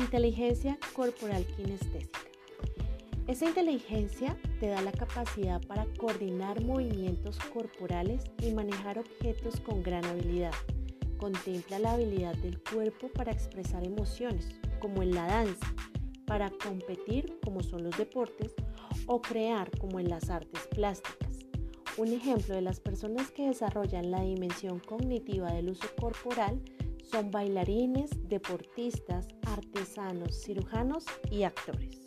Inteligencia corporal kinestésica. Esa inteligencia te da la capacidad para coordinar movimientos corporales y manejar objetos con gran habilidad. Contempla la habilidad del cuerpo para expresar emociones, como en la danza, para competir, como son los deportes, o crear, como en las artes plásticas. Un ejemplo de las personas que desarrollan la dimensión cognitiva del uso corporal son bailarines, deportistas, artesanos, cirujanos y actores.